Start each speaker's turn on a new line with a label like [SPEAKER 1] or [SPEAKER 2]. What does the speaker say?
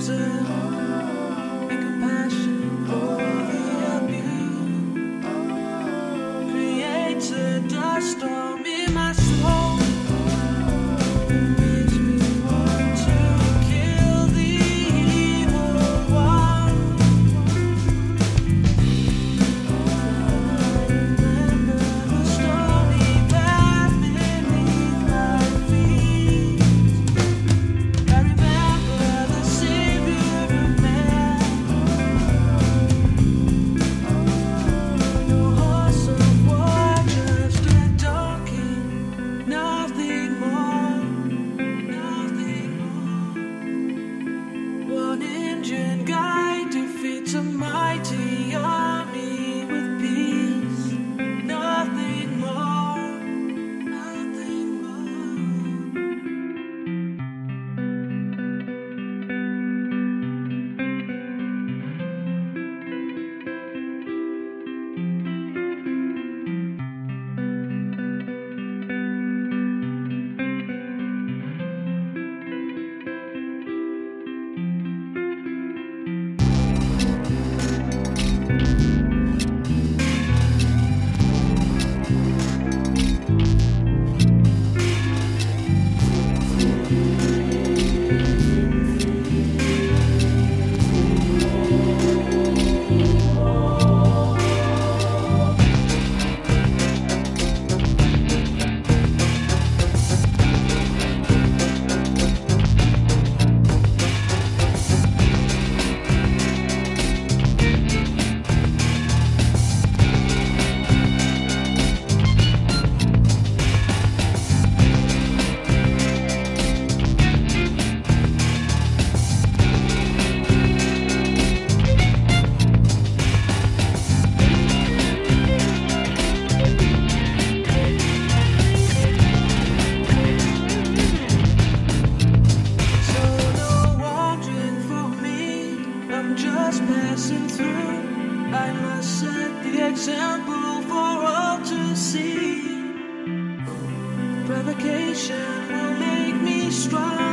[SPEAKER 1] desert. example for all to see. Provocation will make me strong.